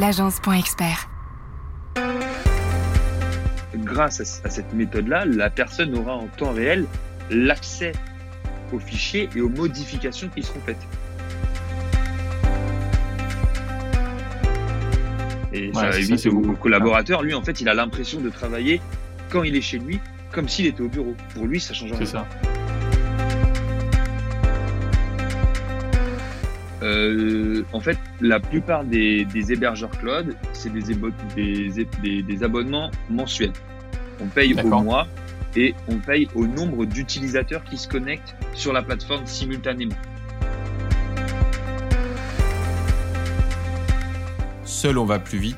l'agence.expert. Grâce à, cette méthode-là, la personne aura en temps réel l'accès aux fichiers et aux modifications qui seront faites. Et ça évite au collaborateur, lui, en fait, il a l'impression de travailler quand il est chez lui, comme s'il était au bureau. Pour lui, ça change rien. C'est ça. Euh, en fait, la plupart des, hébergeurs cloud, c'est des, des, des, abonnements mensuels. On paye au mois et on paye au nombre d'utilisateurs qui se connectent sur la plateforme simultanément. Seul on va plus vite,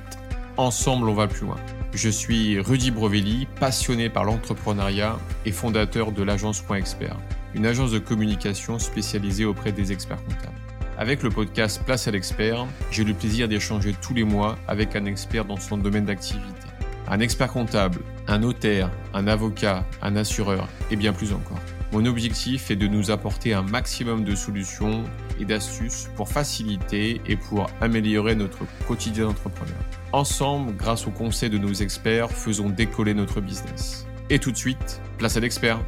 ensemble on va plus loin. Je suis Rudy Brovelli, passionné par l'entrepreneuriat et fondateur de l'agence Point Expert, une agence de communication spécialisée auprès des experts comptables. Avec le podcast Place à l'expert, j'ai le plaisir d'échanger tous les mois avec un expert dans son domaine d'activité. Un expert comptable, un notaire, un avocat, un assureur et bien plus encore. Mon objectif est de nous apporter un maximum de solutions et d'astuces pour faciliter et pour améliorer notre quotidien d'entrepreneur. Ensemble, grâce aux conseils de nos experts, faisons décoller notre business. Et tout de suite, place à l'expert.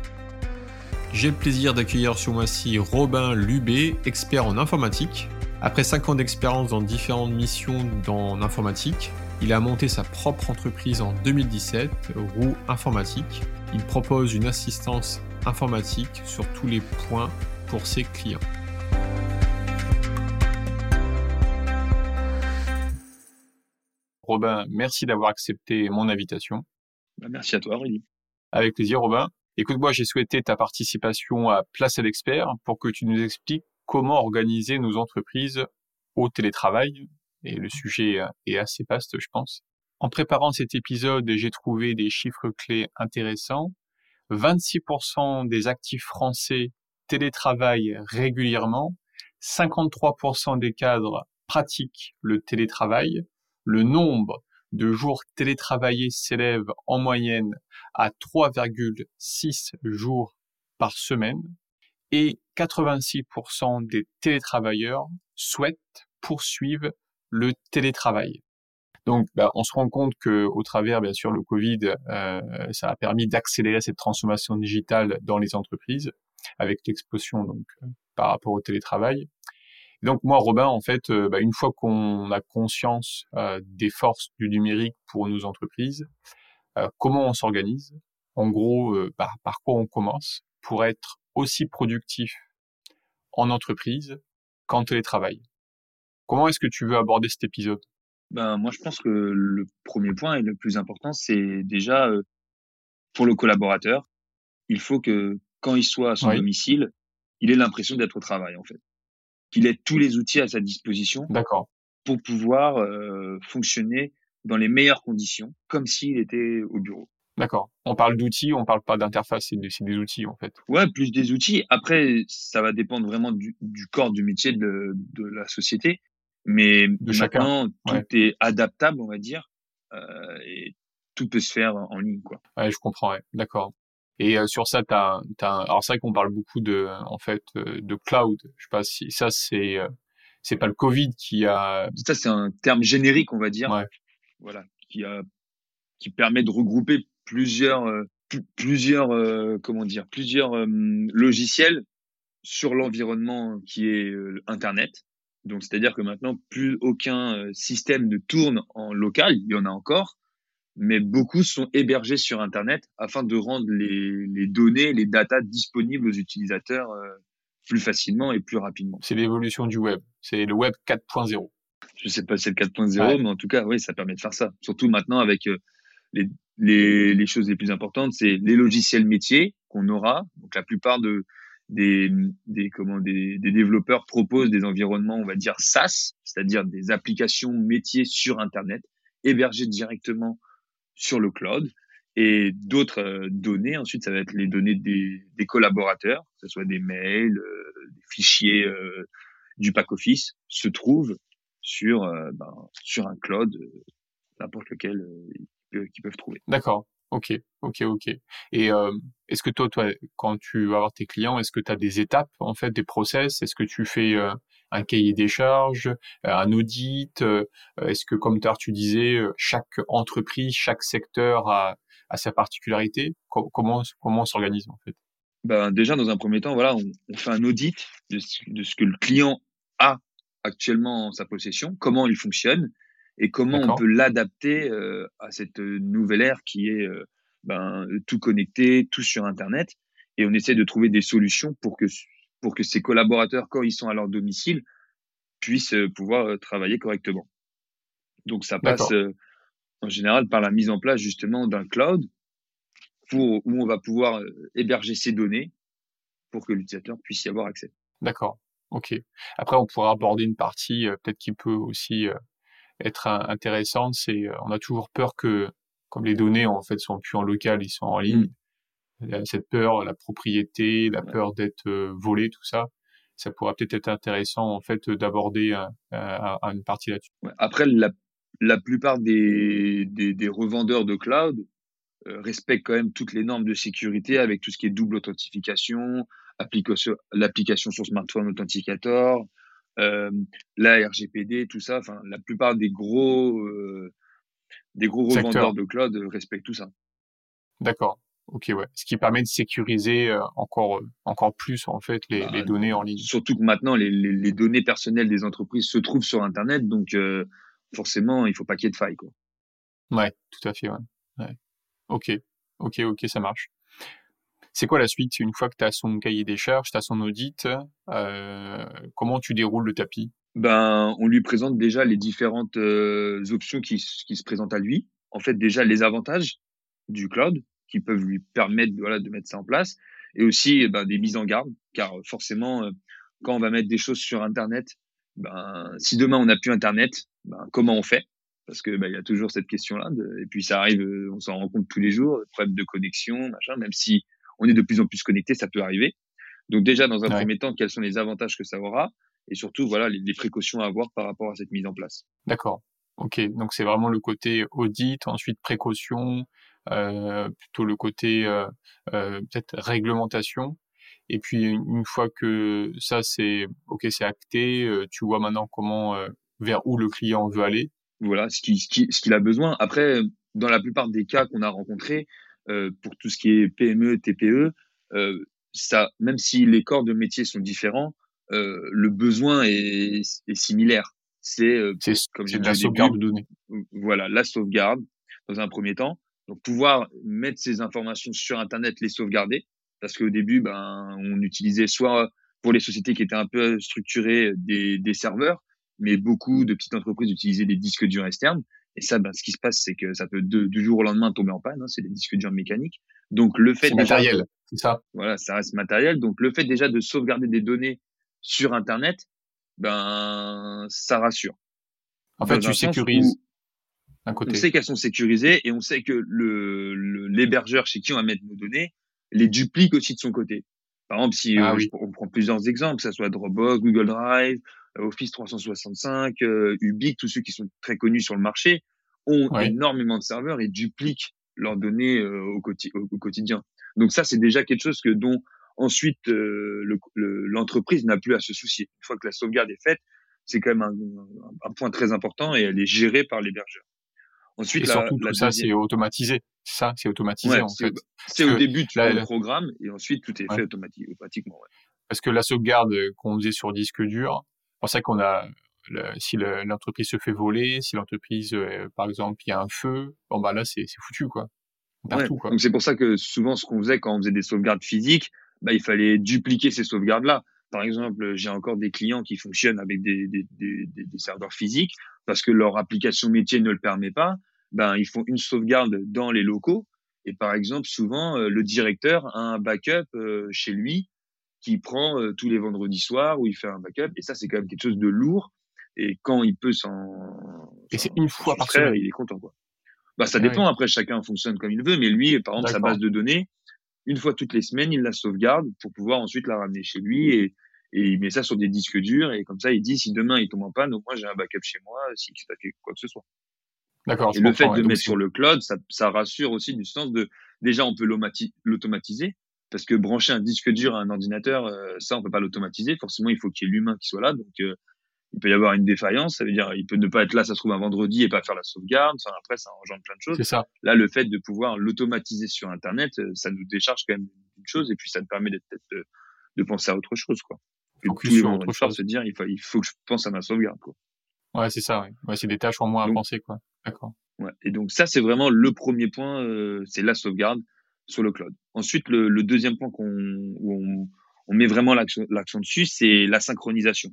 J'ai le plaisir d'accueillir sur moi-ci Robin Lubé, expert en informatique. Après 5 ans d'expérience dans différentes missions dans l'informatique, il a monté sa propre entreprise en 2017, Roux Informatique. Il propose une assistance informatique sur tous les points pour ses clients. Robin, merci d'avoir accepté mon invitation. Bah, merci à toi, Rudy. Avec plaisir, Robin. Écoute-moi, j'ai souhaité ta participation à Place à l'expert pour que tu nous expliques comment organiser nos entreprises au télétravail. Et le sujet est assez vaste, je pense. En préparant cet épisode, j'ai trouvé des chiffres clés intéressants. 26% des actifs français télétravaillent régulièrement. 53% des cadres pratiquent le télétravail. Le nombre de jours télétravaillés s'élève en moyenne à 3,6 jours par semaine et 86% des télétravailleurs souhaitent poursuivre le télétravail. Donc, bah, on se rend compte que, au travers, bien sûr, le Covid, euh, ça a permis d'accélérer cette transformation digitale dans les entreprises, avec l'explosion donc euh, par rapport au télétravail. Donc moi, Robin, en fait, euh, bah, une fois qu'on a conscience des forces du numérique pour nos entreprises, comment on s'organise? En gros, bah, par quoi on commence pour être aussi productif en entreprise qu'en télétravail? Comment est-ce que tu veux aborder cet épisode? Ben, moi, je pense que le premier point et le plus important, c'est déjà pour le collaborateur, il faut que quand il soit à son domicile, il ait l'impression d'être au travail, en fait. Qu'il ait tous les outils à sa disposition pour pouvoir fonctionner dans les meilleures conditions, comme s'il était au bureau. D'accord. On parle d'outils, on parle pas d'interface, c'est des, outils en fait. Ouais, plus des outils. Après, ça va dépendre vraiment du, corps du métier de, de la société. Mais de maintenant, tout est adaptable, on va dire, euh, et tout peut se faire en ligne, quoi. Ouais, je comprends, ouais. d'accord. Et euh, sur ça, t'as, t'as, alors c'est vrai qu'on parle beaucoup de, en fait, euh, de cloud. Je sais pas si ça c'est, euh, c'est pas le Covid qui a. Ça c'est un terme générique, on va dire. Ouais. Voilà, qui a, qui permet de regrouper plusieurs, plusieurs, comment dire, plusieurs logiciels sur l'environnement qui est Internet. Donc, c'est-à-dire que maintenant, plus aucun euh, système ne tourne en local. Il y en a encore, mais beaucoup sont hébergés sur Internet afin de rendre les, les données, les datas disponibles aux utilisateurs euh, plus facilement et plus rapidement. C'est l'évolution du web. C'est le web 4.0. Je sais pas si c'est le 4.0, mais en tout cas, oui, ça permet de faire ça. Surtout maintenant avec euh, les, les, les choses les plus importantes, c'est les logiciels métiers qu'on aura. Donc, la plupart de, des, des, comment, des, des, développeurs proposent des environnements, on va dire SaaS, c'est-à-dire des applications métiers sur Internet, hébergées directement sur le cloud. Et d'autres euh, données, ensuite, ça va être les données des, des collaborateurs, que ce soit des mails, euh, des fichiers euh, du pack-office, se trouvent sur, ben, sur un cloud, n'importe lequel qu'ils peuvent trouver. D'accord. Ok, ok, ok. Et est-ce que toi, toi, quand tu vas voir tes clients, est-ce que tu as des étapes, en fait, des process? Est-ce que tu fais un cahier des charges, un audit Est-ce que, comme tu disais, chaque entreprise, chaque secteur a, a sa particularité? Comment comment on s'organise en fait? Ben, déjà dans un premier temps, voilà, on, on fait un audit de, de, ce que le client a actuellement en sa possession, comment il fonctionne et comment on peut l'adapter euh, à cette nouvelle ère qui est euh, ben, tout connecté, tout sur Internet. Et on essaie de trouver des solutions pour que pour que ces collaborateurs, quand ils sont à leur domicile, puissent euh, pouvoir travailler correctement. Donc ça passe en général par la mise en place justement d'un cloud pour où on va pouvoir héberger ces données pour que l'utilisateur puisse y avoir accès. D'accord. Ok. Après, on pourra aborder une partie peut-être qui peut aussi être intéressante. C'est on a toujours peur que, comme les données en fait sont plus en local, ils sont en ligne. Cette peur, la propriété, la peur d'être volé, tout ça, ça pourra peut-être être intéressant en fait d'aborder une partie là-dessus. Après, la, la plupart des, des, des, revendeurs de cloud respectent quand même toutes les normes de sécurité avec tout ce qui est double authentification, l'application sur smartphone authenticator, euh, la RGPD, tout ça. Enfin, la plupart des gros euh, des gros revendeurs de cloud respectent tout ça. D'accord. Ok, ouais. Ce qui permet de sécuriser euh, encore encore plus en fait les, bah, les données en ligne. Surtout que maintenant les, les, les, données personnelles des entreprises se trouvent sur Internet, donc forcément il faut pas qu'il y ait de failles quoi. Ouais, tout à fait. Ouais. ouais. Ok, ok, ok, ça marche. C'est quoi la suite Une fois que tu as son cahier des charges, tu as son audit, euh, comment tu déroules le tapis? Ben, On lui présente déjà les différentes euh, options qui, qui, se présentent à lui. En fait, déjà les avantages du cloud qui peuvent lui permettre voilà, de mettre ça en place et aussi eh ben, des mises en garde, car forcément, euh, quand on va mettre des choses sur Internet, ben, si demain on n'a plus Internet, ben, comment on fait? Parce que ben, il y a toujours cette question-là. Et puis ça arrive, euh, on s'en rend compte tous les jours, problème de connexion, machin. Même si on est de plus en plus connecté, ça peut arriver. Donc déjà, dans un premier temps, quels sont les avantages que ça aura? Et surtout, voilà, les, précautions à avoir par rapport à cette mise en place. D'accord. Ok, donc c'est vraiment le côté audit, ensuite précaution, euh, plutôt le côté euh, euh, peut-être réglementation. Et puis une fois que ça c'est ok, c'est acté, euh, tu vois maintenant comment euh, vers où le client veut aller. Voilà, ce qu'il ce qu'il a besoin. Après, dans la plupart des cas qu'on a rencontrés, euh, pour tout ce qui est PME, TPE, euh, ça, même si les corps de métier sont différents, euh, le besoin est, est similaire. C'est comme j'ai la sauvegarde de données. Voilà, la sauvegarde dans un premier temps. Donc pouvoir mettre ces informations sur Internet, les sauvegarder, parce qu'au début, ben, on utilisait soit pour les sociétés qui étaient un peu structurées des, des serveurs, mais beaucoup de petites entreprises utilisaient des disques durs externes. Et ça, ben, ce qui se passe, c'est que ça peut de, du jour au lendemain tomber en panne. Hein, c'est des disques durs mécaniques. Donc le fait déjà matériel, c'est ça. Voilà, ça reste matériel. Donc le fait déjà de sauvegarder des données sur Internet, ben ça rassure. En fait, tu sécurises. Côté. On sait qu'elles sont sécurisées et on sait que le l'hébergeur chez qui on va mettre nos données les duplique aussi de son côté. Par exemple, si ah euh, on prend plusieurs exemples, que ce soit Dropbox, Google Drive, Office 365, euh, Ubique, tous ceux qui sont très connus sur le marché, ont énormément de serveurs et dupliquent leurs données euh, au, au, quotidien. Donc ça, c'est déjà quelque chose que dont ensuite euh, l'entreprise n'a plus à se soucier. Une fois que la sauvegarde est faite, c'est quand même un, un, point très important et elle est gérée par l'hébergeur. Ensuite, et surtout, tout ça, c'est automatisé. Ça, c'est automatisé en fait. C'est au début, tu le programme et ensuite tout est fait automatiquement. Parce que la sauvegarde qu'on faisait sur disque dur, pour ça qu'on a si l'entreprise se fait voler, si l'entreprise, euh, par exemple, il y a un feu, bon bah là c'est foutu quoi. Partout, quoi. Donc c'est pour ça que souvent ce qu'on faisait quand on faisait des sauvegardes physiques, bah, il fallait dupliquer ces sauvegardes là. Par exemple, j'ai encore des clients qui fonctionnent avec des, des, des, des, serveurs physiques parce que leur application métier ne le permet pas. Ben ils font une sauvegarde dans les locaux et par exemple souvent euh, le directeur a un backup euh, chez lui qui prend euh, tous les vendredis soirs où il fait un backup. Et ça, c'est quand même quelque chose de lourd. Et quand il peut s'en. Et c'est une fois par semaine. Il est content, quoi. Bah, ça dépend. Après, chacun fonctionne comme il veut. Mais lui, par exemple, sa base de données, une fois toutes les semaines, il la sauvegarde pour pouvoir ensuite la ramener chez lui et, et il met ça sur des disques durs. Et comme ça, il dit si demain il tombe en panne, au moins j'ai un backup chez moi si il se quoi que ce soit. D'accord. Et le fait de mettre sur le cloud, ça, ça rassure aussi du sens de déjà on peut l'automatiser parce que brancher un disque dur à un ordinateur, euh, ça, on peut pas l'automatiser. Forcément, il faut qu'il y ait l'humain qui soit là. Donc, euh, il peut y avoir une défaillance. Ça veut dire, il peut ne pas être là, ça se trouve un vendredi et pas faire la sauvegarde. Enfin, après, ça engendre plein de choses. C'est ça. Là, le fait de pouvoir l'automatiser sur Internet, euh, ça nous décharge quand même une chose et puis ça nous permet d'être de penser à autre chose, quoi. Tous les chose. se dire, il faut, il faut que je pense à ma sauvegarde, quoi. Ouais, c'est ça. Ouais. ouais c'est des tâches en moins à penser, quoi. D'accord. Ouais. Et donc ça, c'est vraiment le premier point, euh, c'est la sauvegarde sur le cloud. Ensuite, le, le deuxième point qu'on où on, on, met vraiment l'accent dessus, c'est la synchronisation.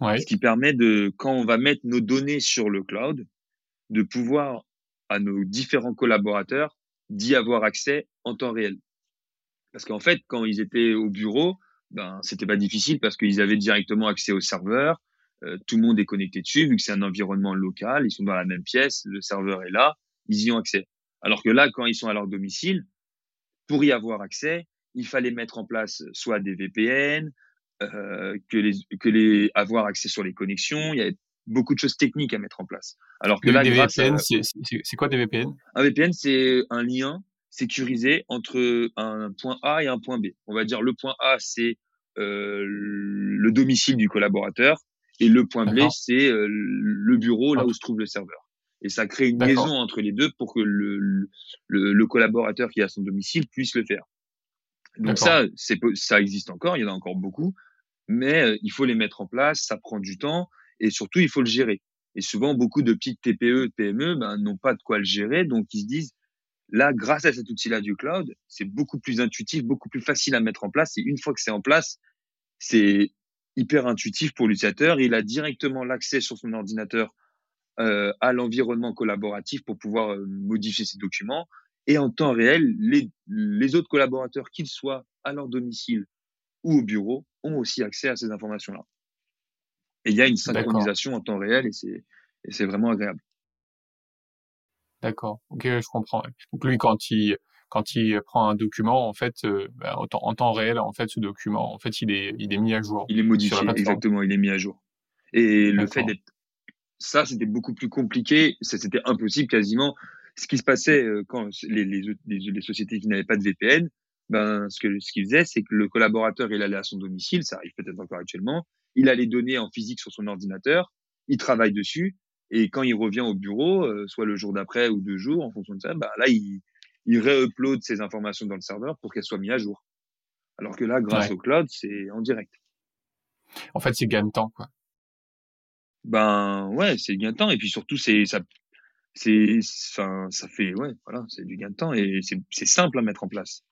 Ouais. Ce qui permet de, quand on va mettre nos données sur le cloud, de pouvoir à nos différents collaborateurs d'y avoir accès en temps réel. Parce qu'en fait, quand ils étaient au bureau, ben c'était pas difficile parce qu'ils avaient directement accès au serveur. Euh, tout le monde est connecté dessus vu que c'est un environnement local. Ils sont dans la même pièce, le serveur est là, ils y ont accès. Alors que là, quand ils sont à leur domicile, pour y avoir accès, il fallait mettre en place soit des VPN, euh, que les que les avoir accès sur les connexions. Il y a beaucoup de choses techniques à mettre en place. Alors que là, des VPN, c'est quoi des VPN Un VPN, c'est un lien sécurisé entre un point A et un point B. On va dire le point A, c'est euh, le domicile du collaborateur et le point B, c'est euh, le bureau là où se trouve le serveur. Et ça crée une liaison entre les deux pour que le, le, le collaborateur qui est à son domicile puisse le faire. Donc ça, c'est ça existe encore, il y en a encore beaucoup, mais euh, il faut les mettre en place, ça prend du temps et surtout il faut le gérer. Et souvent beaucoup de petites TPE, PME, ben, n'ont pas de quoi le gérer, donc ils se disent là, grâce à cet outil-là du cloud, c'est beaucoup plus intuitif, beaucoup plus facile à mettre en place. Et une fois que c'est en place, c'est hyper intuitif pour l'utilisateur. Il a directement l'accès sur son ordinateur euh, à l'environnement collaboratif pour pouvoir euh, modifier ses documents. Et en temps réel, les, les autres collaborateurs, qu'ils soient à leur domicile ou au bureau, ont aussi accès à ces informations-là. Et il y a une synchronisation en temps réel et c'est, et c'est vraiment agréable. D'accord. Ok, je comprends. Donc lui, quand il quand il prend un document, en fait, euh, bah, en, temps réel, en fait, ce document, en fait, il est il est mis à jour. Il est modifié, exactement. Il est mis à jour. Et le fait d'être ça, c'était beaucoup plus compliqué. C'était impossible quasiment. Ce qui se passait euh, quand les, les, les, sociétés qui n'avaient pas de VPN, ben, ce que ce qu'ils faisaient, c'est que le collaborateur, il allait à son domicile, ça arrive peut-être encore actuellement, il a les données en physique sur son ordinateur, il travaille dessus, et quand il revient au bureau, euh, soit le jour d'après ou deux jours, en fonction de ça, bah, là, il, il réupload ces informations dans le serveur pour qu'elles soient mises à jour. Alors que là, grâce au cloud, c'est en direct. En fait, c'est gain de temps, quoi. Ben ouais, c'est gain de temps et puis surtout c'est ça c'est enfin ça fait ouais voilà c'est du gain de temps et c'est simple à mettre en place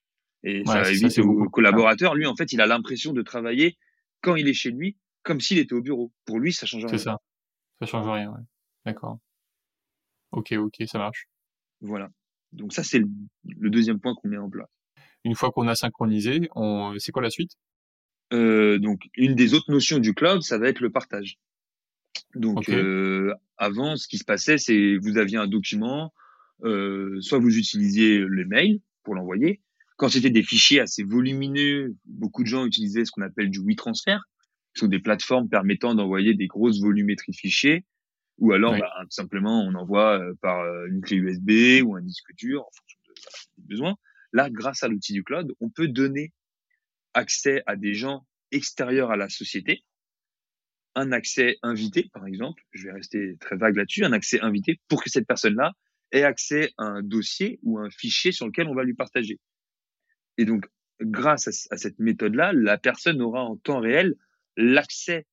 et ça évite au collaborateur lui en fait il a l'impression de travailler quand il est chez lui comme s'il était au bureau pour lui ça change rien c'est ça ça change rien ouais. D'accord. Ok, ok, ça marche. Voilà. Donc ça, c'est le, deuxième point qu'on met en place. Une fois qu'on a synchronisé, on... c'est quoi la suite? Euh, Donc, une des autres notions du cloud, ça va être le partage. Donc, euh, avant, ce qui se passait, c'est vous aviez un document, euh, soit vous utilisiez le mail pour l'envoyer. Quand c'était des fichiers assez volumineux, beaucoup de gens utilisaient ce qu'on appelle du WeTransfer, qui sont des plateformes permettant d'envoyer des grosses volumétries de fichiers ou alors, bah, tout simplement, on envoie euh, par euh, une clé USB ou un disque dur en fonction de, des besoins. Là, grâce à l'outil du cloud, on peut donner accès à des gens extérieurs à la société, un accès invité, par exemple, je vais rester très vague là-dessus, un accès invité pour que cette personne-là ait accès à un dossier ou un fichier sur lequel on va lui partager. Et donc, grâce à cette méthode-là, la personne aura en temps réel l'accès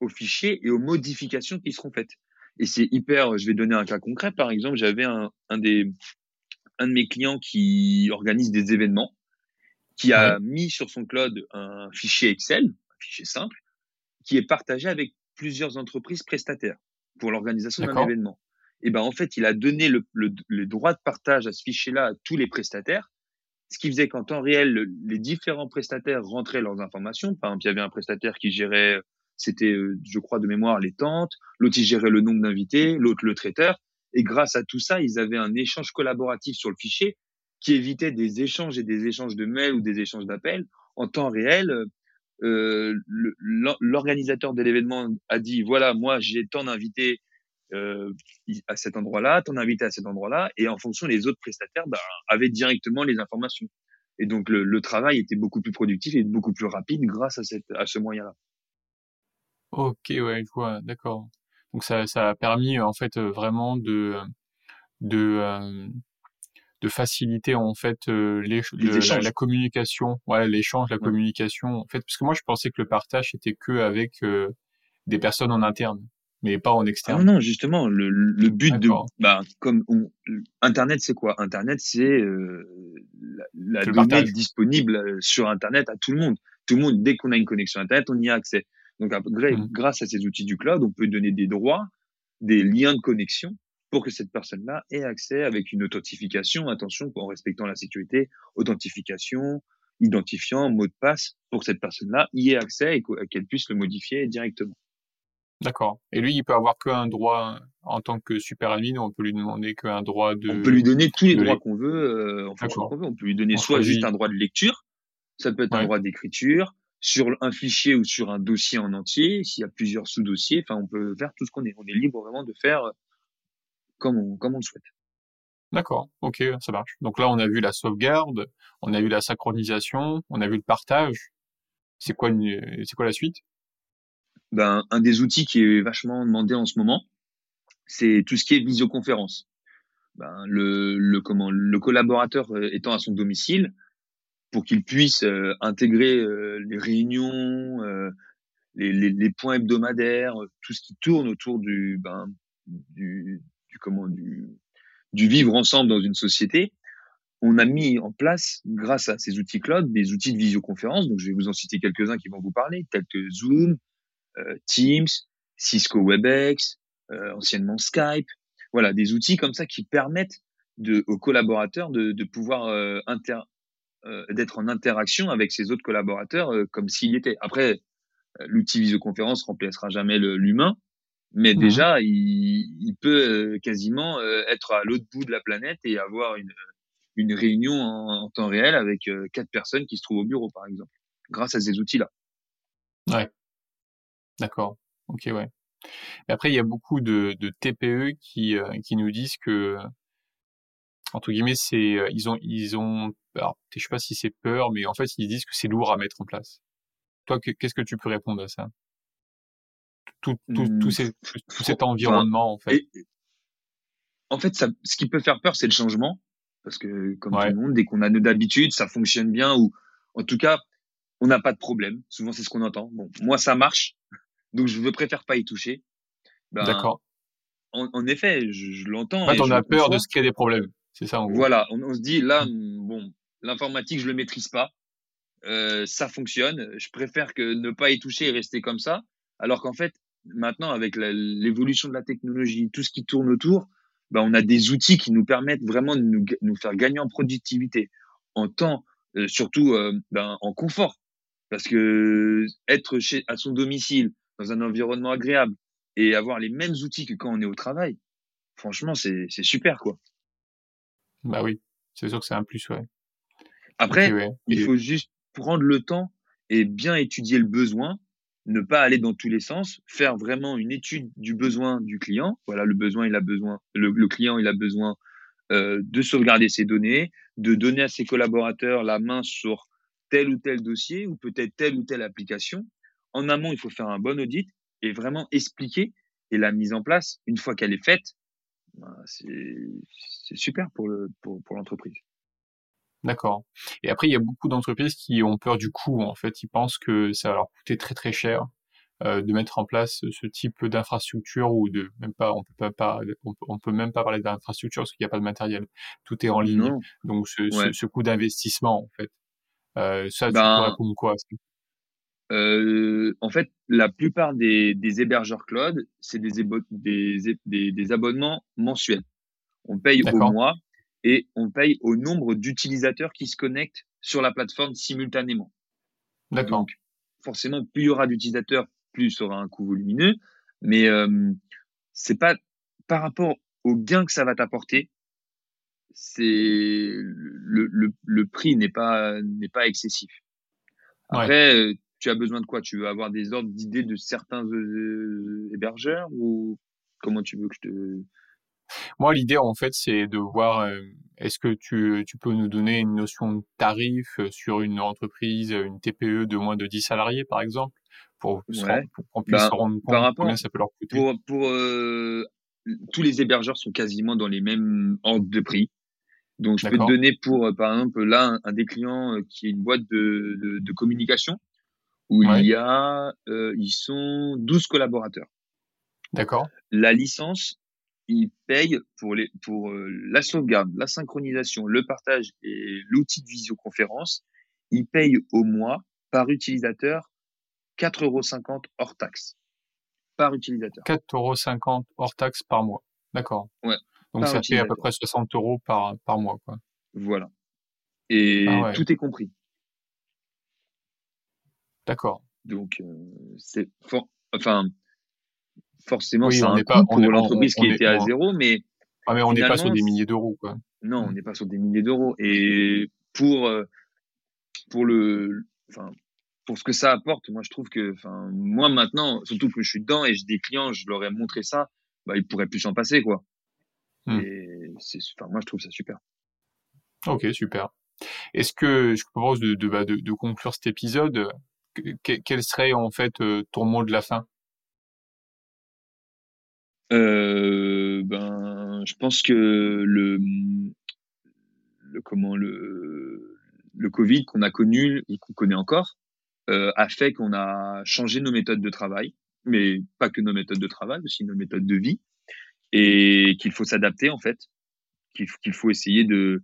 aux fichiers et aux modifications qui seront faites. Et c'est hyper, je vais donner un cas concret. Par exemple, j'avais un, un, des, un de mes clients qui organise des événements, qui a mis sur son cloud un fichier Excel, un fichier simple, qui est partagé avec plusieurs entreprises prestataires pour l'organisation d'un événement. Et ben en fait, il a donné le, le, le droit de partage à ce fichier-là à tous les prestataires, ce qui faisait qu'en temps réel, les différents prestataires rentraient leurs informations. Par exemple, il y avait un prestataire qui gérait c'était, euh, je crois, de mémoire, les tentes. L'autre, il gérait le nombre d'invités, l'autre, le traiteur. Et grâce à tout ça, ils avaient un échange collaboratif sur le fichier qui évitait des échanges et des échanges de mails ou des échanges d'appels en temps réel. Euh, L'organisateur de l'événement a dit voilà, moi j'ai tant d'invités euh, à cet endroit-là, tant d'invités à cet endroit-là, et en fonction, les autres prestataires bah, avaient directement les informations. Et donc le, travail était beaucoup plus productif et beaucoup plus rapide grâce à, cette, à ce moyen-là. Ok, ouais, je vois, d'accord. Donc ça, ça a permis en fait vraiment de de de faciliter en fait les, la, communication, ouais, l'échange, la communication. En fait, parce que moi je pensais que le partage était que avec des personnes en interne, mais pas en ah externe. non, non, justement, le, le but de, bah, comme on, Internet, c'est quoi? Internet, c'est la, donnée disponible sur Internet à tout le monde. Tout le monde, dès qu'on a une connexion Internet, on y a accès. Donc, mmh. grâce à ces outils du cloud, on peut donner des droits, des liens de connexion pour que cette personne-là ait accès avec une authentification, attention, en respectant la sécurité, authentification, identifiant, mot de passe, pour que cette personne-là y ait accès et qu'elle puisse le modifier directement. D'accord. Et lui, il peut avoir qu'un droit en tant que super admin, on peut lui demander qu'un droit de. On peut lui donner tous les droits qu'on veut, euh, en qu'on veut. On peut lui donner soit juste un droit de lecture, ça peut être un droit d'écriture, sur un fichier ou sur un dossier en entier, s'il y a plusieurs sous-dossiers, enfin, on peut faire tout ce qu'on est. On est libre vraiment de faire comme on, comme on le souhaite. D'accord, ok, ça marche. Donc là, on a vu la sauvegarde, on a vu la synchronisation, on a vu le partage. C'est quoi, c'est quoi la suite? Ben, un des outils qui est vachement demandé en ce moment, c'est tout ce qui est visioconférence. Ben, le, le, comment, le collaborateur euh, étant à son domicile, pour qu'il puisse euh, intégrer euh, les réunions, les, les, points hebdomadaires, tout ce qui tourne autour du, ben, du, comment, du, vivre ensemble dans une société, on a mis en place, grâce à ces outils cloud, des outils de visioconférence. Donc, je vais vous en citer quelques-uns qui vont vous parler, tels que Zoom, euh, Teams, Cisco WebEx, euh, anciennement Skype. Voilà, des outils comme ça qui permettent aux collaborateurs de, pouvoir euh, inter, d'être en interaction avec ses autres collaborateurs comme s'il était. Après, l'outil visioconférence remplacera jamais l'humain, mais mmh. déjà, il, il peut quasiment être à l'autre bout de la planète et avoir une, une réunion en, en temps réel avec quatre personnes qui se trouvent au bureau, par exemple, grâce à ces outils-là. Ouais. D'accord. Ok, ouais. Mais après, il y a beaucoup de, de TPE qui, euh, qui nous disent que, entre guillemets, c'est, euh, ils ont, ils ont, alors, je sais pas si c'est peur, mais en fait, ils disent que c'est lourd à mettre en place. Toi, qu'est-ce que tu peux répondre à ça? Tout, tout, tout, mmh, tout, cet environnement, en fait. en fait, ça, ce qui peut faire peur, c'est le changement. Parce que, comme tout le monde, dès qu'on a nos habitudes, ça fonctionne bien, ou en tout cas, on n'a pas de problème. Souvent, c'est ce qu'on entend. Bon, moi, ça marche donc je préfère pas y toucher. Ben, D'accord. En, effet, je, l'entends. En fait, on a peur de ce qu'il y a des problèmes. C'est ça. En voilà, on, se dit là, mmh. bon, l'informatique, je le maîtrise pas. Euh, ça fonctionne. Je préfère que ne pas y toucher et rester comme ça. Alors qu'en fait, maintenant, avec l'évolution de la technologie, tout ce qui tourne autour, ben, on a des outils qui nous permettent vraiment de nous, nous faire gagner en productivité, en temps, euh, surtout euh, ben, en confort. Parce que être chez, à son domicile, dans un environnement agréable et avoir les mêmes outils que quand on est au travail, franchement, c'est super, quoi. Bah oui, c'est sûr que c'est un plus, ouais. Après, il faut juste prendre le temps et bien étudier le besoin, ne pas aller dans tous les sens, faire vraiment une étude du besoin du client. Voilà, le besoin, il a besoin, le, le client, il a besoin euh, de sauvegarder ses données, de donner à ses collaborateurs la main sur tel ou tel dossier ou peut-être telle ou telle application en amont, il faut faire un bon audit et vraiment expliquer. Et la mise en place, une fois qu'elle est faite, c'est super pour l'entreprise. Pour D'accord. Et après, il y a beaucoup d'entreprises qui ont peur du coût. En fait, ils pensent que ça va leur coûter très très cher euh, de mettre en place ce type d'infrastructure ou de même pas. On peut pas, on peut, même pas parler d'infrastructure parce qu'il n'y a pas de matériel. Tout est en ligne. Donc ce, ce, coût d'investissement, en fait. Euh, ça, ben, tu quoi? Euh, en fait, la plupart des, des hébergeurs cloud, c'est des, des, des, des, abonnements mensuels. On paye au mois et on paye au nombre d'utilisateurs qui se connectent sur la plateforme simultanément. D'accord. Donc, forcément, plus il y aura d'utilisateurs, plus ça aura un coût volumineux. Mais euh, c'est pas par rapport au gain que ça va t'apporter, c'est le, le, le, prix n'est pas n'est pas excessif. Après, euh, tu as besoin de quoi? Tu veux avoir des ordres d'idées de certains euh, hébergeurs ou comment tu veux que je te Moi, l'idée, en fait, c'est de voir, euh, est-ce que tu, tu peux nous donner une notion de tarif euh, sur une entreprise, une TPE de moins de 10 salariés, par exemple, pour, qu'on puisse ben, se rendre compte combien ça peut leur coûter. Pour, pour euh, tous les hébergeurs sont quasiment dans les mêmes ordres de prix. Donc, je peux te donner pour, par exemple, là, un, des clients qui est une boîte de, de, de communication où il y a, ils sont 12 collaborateurs. D'accord. La licence, ils payent pour, les, pour euh, la sauvegarde, la synchronisation, le partage et l'outil de visioconférence. Ils payent au mois par utilisateur 4,50 euros hors taxe. Par utilisateur. 4,50 euros hors taxe par mois. D'accord. Ouais. Donc ça fait à peu près 60 euros par, par mois. Quoi. Voilà. Et ah tout est compris. D'accord. Donc, euh, c'est fort. Enfin, forcément, c'est un coût pour l'entreprise qui était à zéro, mais. Ah, mais on n'est pas sur des milliers d'euros, quoi. Non, on n'est pas sur des milliers d'euros. Et pour, euh, pour le, enfin, pour ce que ça apporte, moi, je trouve que, enfin, moi, maintenant, surtout que je suis dedans et j'ai des clients, je leur ai montré ça, bah, ils pourraient plus s'en passer, quoi. Hmm. Et c'est, enfin, moi, je trouve ça super. Ok, super. Est-ce que je propose de, de, bah, de, de conclure cet épisode Quel serait en fait euh, ton mot de la fin? Euh, ben, je pense que le, comment le le Covid qu'on a connu et qu'on connaît encore euh, a fait qu'on a changé nos méthodes de travail, mais pas que nos méthodes de travail, aussi nos méthodes de vie, et qu'il faut s'adapter en fait, qu'il qu'il faut essayer de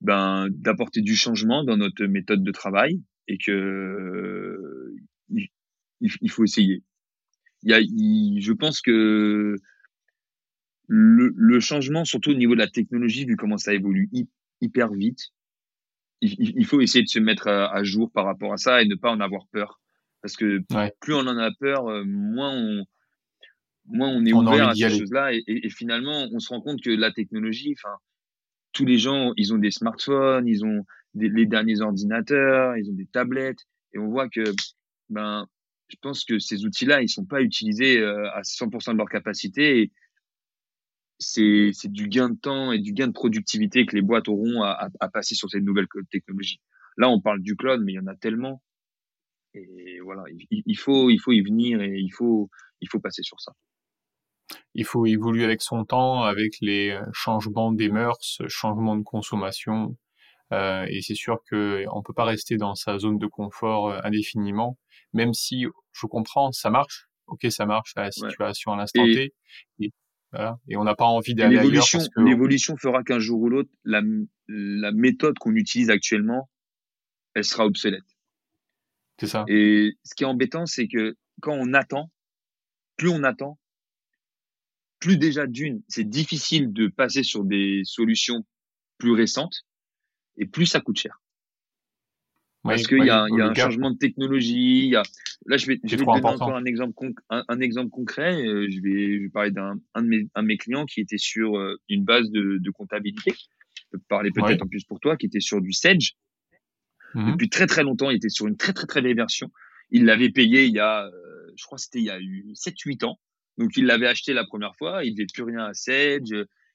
ben d'apporter du changement dans notre méthode de travail et que il, il faut essayer il y a, je pense que le, le, changement, surtout au niveau de la technologie, vu comment ça évolue hyper vite, il, il faut essayer de se mettre à, jour par rapport à ça et ne pas en avoir peur. Parce que plus on en a peur, euh, moins on, moins on est ouvert à ces choses-là. Et, et, finalement, on se rend compte que la technologie, enfin, tous les gens, ils ont des smartphones, ils ont des, les derniers ordinateurs, ils ont des tablettes, et on voit que, ben, je pense que ces outils-là, ils sont pas utilisés euh, à 100% de leur capacité. C'est, c'est du gain de temps et du gain de productivité que les boîtes auront à, passer sur cette nouvelle technologie. Là, on parle du cloud, mais il y en a tellement. Et voilà, il, il, faut, il faut y venir et il faut, il faut passer sur ça. Il faut évoluer avec son temps, avec les euh, changements des mœurs, changements de consommation. Euh, et c'est sûr que on peut pas rester dans sa zone de confort euh, indéfiniment même si je comprends, ça marche, ok, ça marche à la situation à l'instant T, et, voilà, et on n'a pas envie d'aller ailleurs. L'évolution fera qu'un jour ou l'autre, la, la méthode qu'on utilise actuellement, elle sera obsolète. C'est ça. Et ce qui est embêtant, c'est que quand on attend, plus on attend, plus déjà d'une, c'est difficile de passer sur des solutions plus récentes, et plus ça coûte cher. Parce qu'il y a, y a un changement de technologie. Y a... Là, je vais, je vais te donner encore un exemple, un, un, exemple concret. Euh, je, vais, je vais parler d'un un de, mes, un de mes clients qui était sur euh, une base de, de comptabilité. Je peux parler peut-être en plus pour toi, qui était sur du Sedge. Mhm. Depuis très très longtemps, il était sur une très très très vieille version. Il l'avait payé il y a, euh, je crois c'était il y a eu 7-8 ans. Donc il l'avait acheté la première fois, il devait plus rien à Sedge.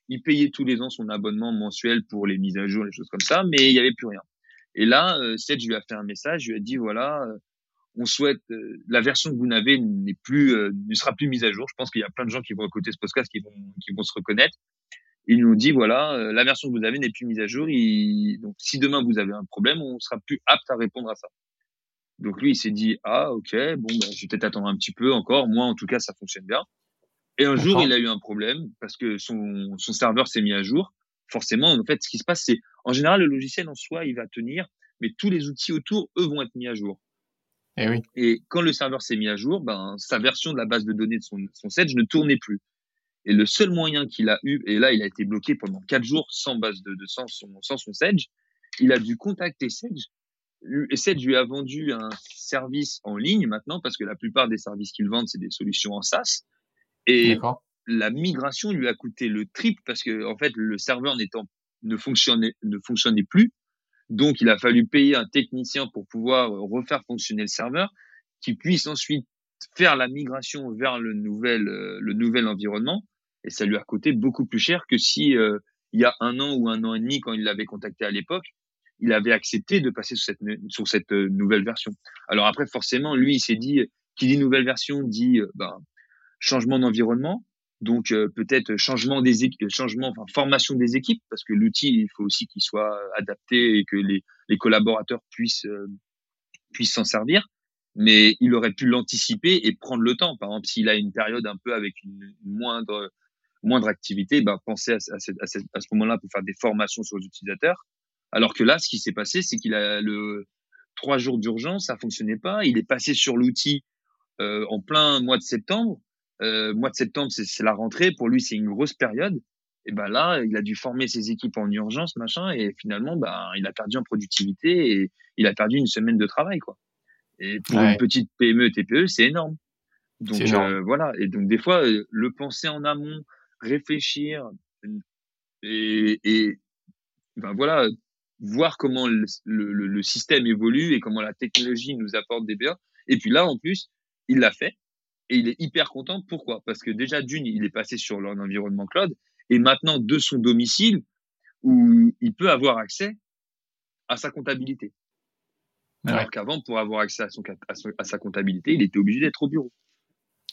Il payait tous les ans son abonnement mensuel pour les mises à jour, les choses comme ça, mais il n'y avait plus rien. Et là, euh, Seth, je lui ai fait un message, je lui ai dit voilà, euh, on souhaite euh, la version que vous n'avez n'est plus ne sera plus mise à jour. Je pense qu'il y a plein de gens qui vont écouter ce podcast qui vont qui vont se reconnaître. Il nous dit voilà, la version que vous avez n'est plus mise à jour. Donc si demain vous avez un problème, on sera plus apte à répondre à ça. Donc lui, il s'est dit ah ok, bon ben, je vais peut-être attendre un petit peu encore. Moi en tout cas, ça fonctionne bien. Et un jour, il a eu un problème parce que son son serveur s'est mis à jour forcément, en fait, ce qui se passe, c'est en général le logiciel en soi, il va tenir, mais tous les outils autour, eux, vont être mis à jour. Et, eh oui. et quand le serveur s'est mis à jour, ben, sa version de la base de données de son, son Sedge ne tournait plus. Et le seul moyen qu'il a eu, et là, il a été bloqué pendant quatre jours sans base de, de sans, son, sans son Sedge, il a dû contacter Sedge. Et Sedge lui a vendu un service en ligne maintenant, parce que la plupart des services qu'ils vendent, c'est des solutions en SaaS. Et la migration lui a coûté le triple parce que en fait le serveur n'étant ne fonctionnait ne fonctionnait plus. Donc il a fallu payer un technicien pour pouvoir refaire fonctionner le serveur qui puisse ensuite faire la migration vers le nouvel euh, le nouvel environnement. Et ça lui a coûté beaucoup plus cher que si euh, il y a un an ou un an et demi quand il l'avait contacté à l'époque, il avait accepté de passer sur cette, sur cette euh, nouvelle version. Alors après, forcément, lui, il s'est dit, qui dit nouvelle version dit ben, changement d'environnement, donc peut-être changement des équipes, changement, enfin formation des équipes, parce que l'outil, il faut aussi qu'il soit adapté et que les, les collaborateurs puissent puissent s'en servir mais il aurait pu l'anticiper et prendre le temps. Par exemple, s'il a une période un peu avec une moindre moindre activité, ben penser à, à, à, à ce moment-là pour faire des formations sur les utilisateurs. Alors que là, ce qui s'est passé, c'est qu'il a le trois jours d'urgence, ça fonctionnait pas. Il est passé sur l'outil euh, en plein mois de septembre. Euh, mois de septembre, c'est la rentrée. Pour lui, c'est une grosse période. Et ben là, il a dû former ses équipes en urgence, machin, et finalement, ben, il a perdu en productivité et il a perdu une semaine de travail, quoi. Et pour une petite PME, TPE, c'est énorme. Donc euh, voilà. Et donc des fois, euh, le penser en amont, réfléchir et, et ben voilà, voir comment le, le, le, système évolue et comment la technologie nous apporte des biens. Et puis là, en plus, il l'a fait et il est hyper content. Pourquoi? Parce que déjà d'une, il est passé sur l'environnement cloud et maintenant de son domicile où il peut avoir accès à sa comptabilité. Alors qu'avant, pour avoir accès à, son, à, sa comptabilité, il était obligé d'être au bureau.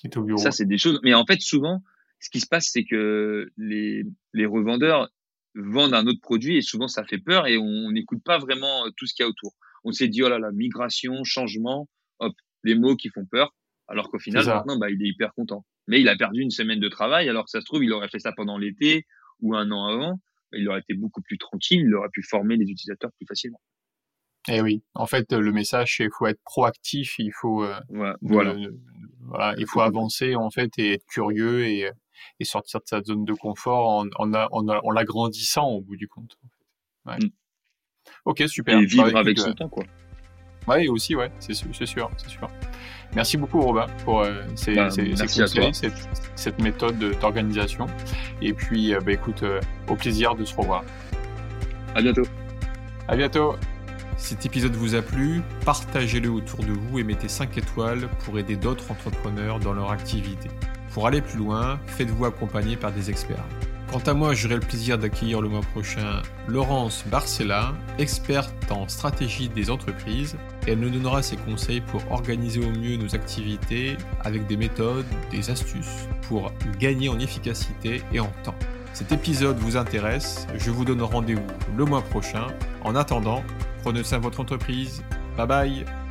Il était au bureau. Ça, c'est des choses. Mais en fait, souvent, ce qui se passe, c'est que les, les revendeurs vendent un autre produit et souvent ça fait peur et on n'écoute pas vraiment euh, tout ce qu'il y a autour. On s'est dit, oh là là, migration, changement, hop, les mots qui font peur. Alors qu'au final, maintenant, bah, il est hyper content. Mais il a perdu une semaine de travail, alors que ça se trouve, il aurait fait ça pendant l'été ou un an avant. Il aurait été beaucoup plus tranquille, il aurait pu former les utilisateurs plus facilement. Eh oui, en fait, le message, c'est qu'il faut être proactif, il faut, euh, voilà. voilà, il faut avancer en fait et être curieux et, et sortir de sa zone de confort en, en, en, en l'agrandissant au bout du compte. Ouais. Mm. Ok, super. Et vivre bah, avec son temps, quoi. Ouais, aussi, ouais, c'est sûr, c'est sûr. Merci beaucoup, Robin, pour euh, ces, bah, ces, ces conseils, cette, cette, méthode d'organisation. Et puis, euh, bah, écoute, euh, au plaisir de se revoir. À bientôt. À bientôt. Cet épisode vous a plu, partagez-le autour de vous et mettez 5 étoiles pour aider d'autres entrepreneurs dans leur activité. Pour aller plus loin, faites-vous accompagner par des experts. Quant à moi, j'aurai le plaisir d'accueillir le mois prochain Laurence Barcella, experte en stratégie des entreprises, elle nous donnera ses conseils pour organiser au mieux nos activités avec des méthodes, des astuces pour gagner en efficacité et en temps. Cet épisode vous intéresse, je vous donne rendez-vous le mois prochain. En attendant, Prenez soin de votre entreprise. Bye bye